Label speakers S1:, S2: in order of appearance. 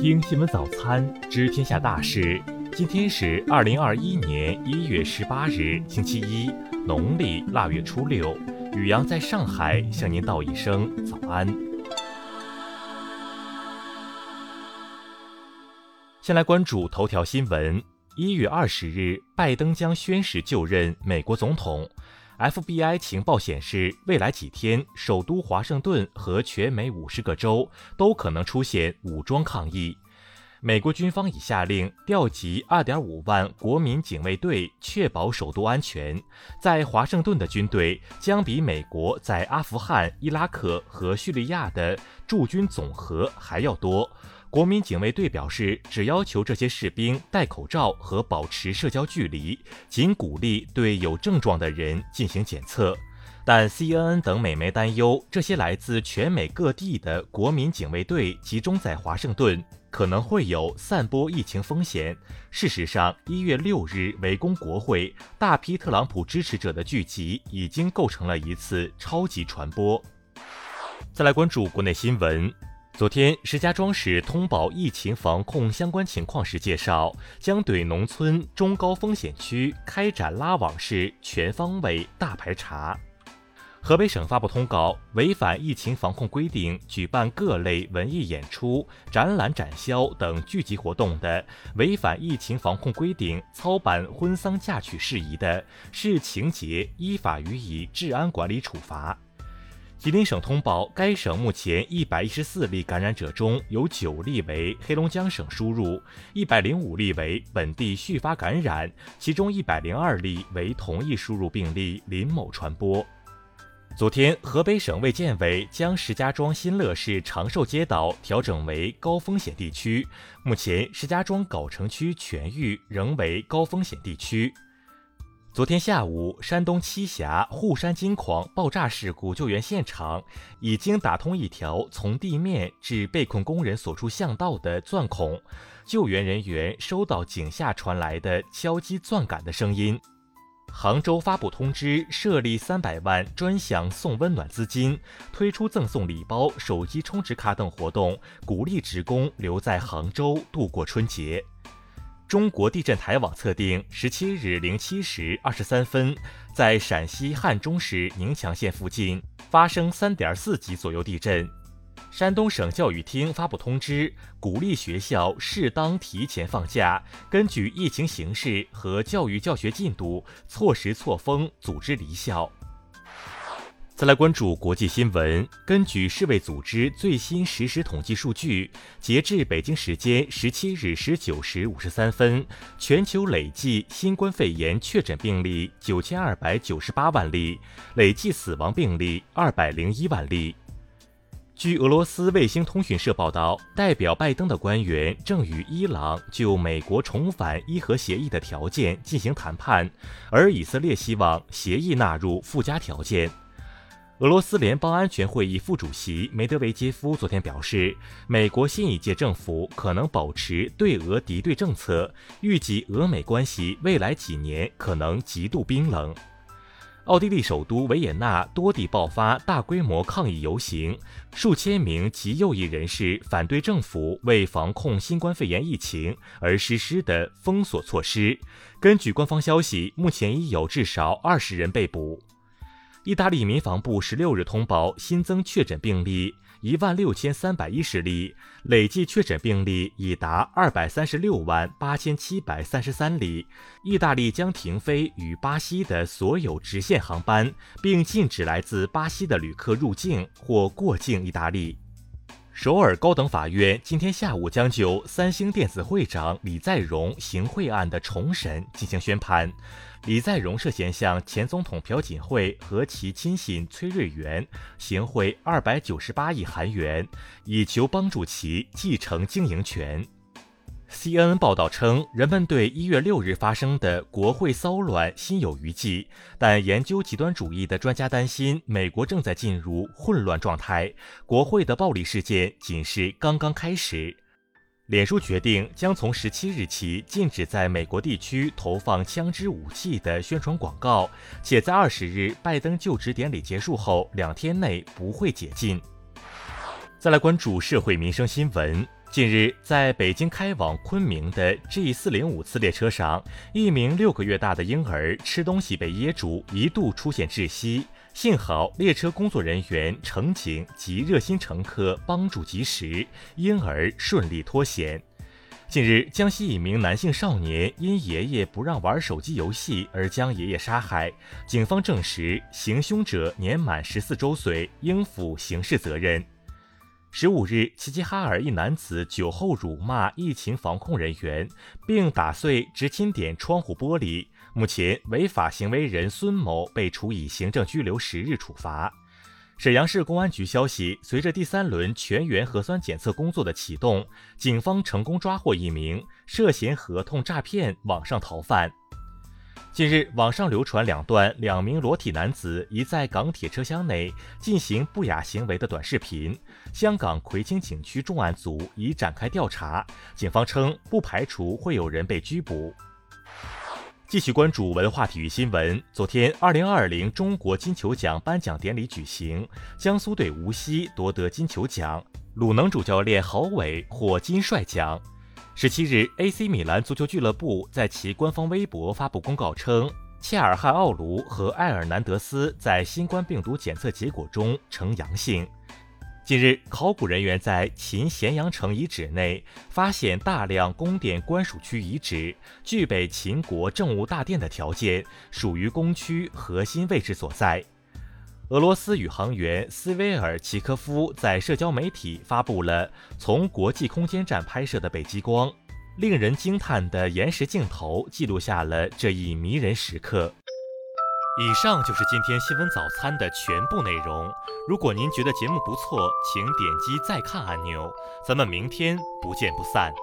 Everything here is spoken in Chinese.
S1: 听新闻早餐，知天下大事。今天是二零二一年一月十八日，星期一，农历腊月初六。雨阳在上海向您道一声早安。先来关注头条新闻。一月二十日，拜登将宣誓就任美国总统。FBI 情报显示，未来几天，首都华盛顿和全美五十个州都可能出现武装抗议。美国军方已下令调集2.5万国民警卫队，确保首都安全。在华盛顿的军队将比美国在阿富汗、伊拉克和叙利亚的驻军总和还要多。国民警卫队表示，只要求这些士兵戴口罩和保持社交距离，仅鼓励对有症状的人进行检测。但 CNN 等美媒担忧，这些来自全美各地的国民警卫队集中在华盛顿，可能会有散播疫情风险。事实上，一月六日围攻国会、大批特朗普支持者的聚集，已经构成了一次超级传播。再来关注国内新闻。昨天，石家庄市通报疫情防控相关情况时介绍，将对农村中高风险区开展拉网式全方位大排查。河北省发布通告，违反疫情防控规定举办各类文艺演出、展览、展销等聚集活动的，违反疫情防控规定操办婚丧嫁娶事宜的，视情节依法予以治安管理处罚。吉林省通报，该省目前一百一十四例感染者中有九例为黑龙江省输入，一百零五例为本地续发感染，其中一百零二例为同一输入病例林某传播。昨天，河北省卫健委将石家庄新乐市长寿街道调整为高风险地区，目前石家庄藁城区全域仍为高风险地区。昨天下午，山东栖霞沪山金矿爆炸事故救援现场已经打通一条从地面至被困工人所处巷道的钻孔，救援人员收到井下传来的敲击钻杆的声音。杭州发布通知，设立三百万专项送温暖资金，推出赠送礼包、手机充值卡等活动，鼓励职工留在杭州度过春节。中国地震台网测定，十七日零七时二十三分，在陕西汉中市宁强县附近发生三点四级左右地震。山东省教育厅发布通知，鼓励学校适当提前放假，根据疫情形势和教育教学进度，错时错峰组织离校。再来关注国际新闻。根据世卫组织最新实时统计数据，截至北京时间十七日十九时五十三分，全球累计新冠肺炎确诊病例九千二百九十八万例，累计死亡病例二百零一万例。据俄罗斯卫星通讯社报道，代表拜登的官员正与伊朗就美国重返伊核协议的条件进行谈判，而以色列希望协议纳入附加条件。俄罗斯联邦安全会议副主席梅德韦杰夫昨天表示，美国新一届政府可能保持对俄敌对政策，预计俄美关系未来几年可能极度冰冷。奥地利首都维也纳多地爆发大规模抗议游行，数千名极右翼人士反对政府为防控新冠肺炎疫情而实施的封锁措施。根据官方消息，目前已有至少二十人被捕。意大利民防部十六日通报新增确诊病例一万六千三百一十例，累计确诊病例已达二百三十六万八千七百三十三例。意大利将停飞与巴西的所有直线航班，并禁止来自巴西的旅客入境或过境意大利。首尔高等法院今天下午将就三星电子会长李在镕行贿案的重审进行宣判。李在镕涉嫌向前总统朴槿惠和其亲信崔瑞元行贿二百九十八亿韩元，以求帮助其继承经营权。CNN 报道称，人们对一月六日发生的国会骚乱心有余悸，但研究极端主义的专家担心，美国正在进入混乱状态，国会的暴力事件仅是刚刚开始。脸书决定将从十七日起禁止在美国地区投放枪支武器的宣传广告，且在二十日拜登就职典礼结束后两天内不会解禁。再来关注社会民生新闻。近日，在北京开往昆明的 G 四零五次列车上，一名六个月大的婴儿吃东西被噎住，一度出现窒息。幸好列车工作人员、乘警及热心乘客帮助及时，婴儿顺利脱险。近日，江西一名男性少年因爷爷不让玩手机游戏而将爷爷杀害，警方证实行凶者年满十四周岁，应负刑事责任。十五日，齐齐哈尔一男子酒后辱骂疫情防控人员，并打碎执勤点窗户玻璃。目前，违法行为人孙某被处以行政拘留十日处罚。沈阳市公安局消息，随着第三轮全员核酸检测工作的启动，警方成功抓获一名涉嫌合同诈骗网上逃犯。近日，网上流传两段两名裸体男子疑在港铁车厢内进行不雅行为的短视频。香港葵青警区重案组已展开调查，警方称不排除会有人被拘捕。继续关注文化体育新闻。昨天，二零二零中国金球奖颁奖典礼举行，江苏队无锡夺得金球奖，鲁能主教练郝伟获金帅奖。十七日，AC 米兰足球俱乐部在其官方微博发布公告称，切尔汉奥卢和埃尔南德斯在新冠病毒检测结果中呈阳性。近日，考古人员在秦咸阳城遗址内发现大量宫殿官署区遗址，具备秦国政务大殿的条件，属于宫区核心位置所在。俄罗斯宇航员斯维尔奇科夫在社交媒体发布了从国际空间站拍摄的北极光，令人惊叹的延时镜头记录下了这一迷人时刻。以上就是今天新闻早餐的全部内容。如果您觉得节目不错，请点击再看按钮。咱们明天不见不散。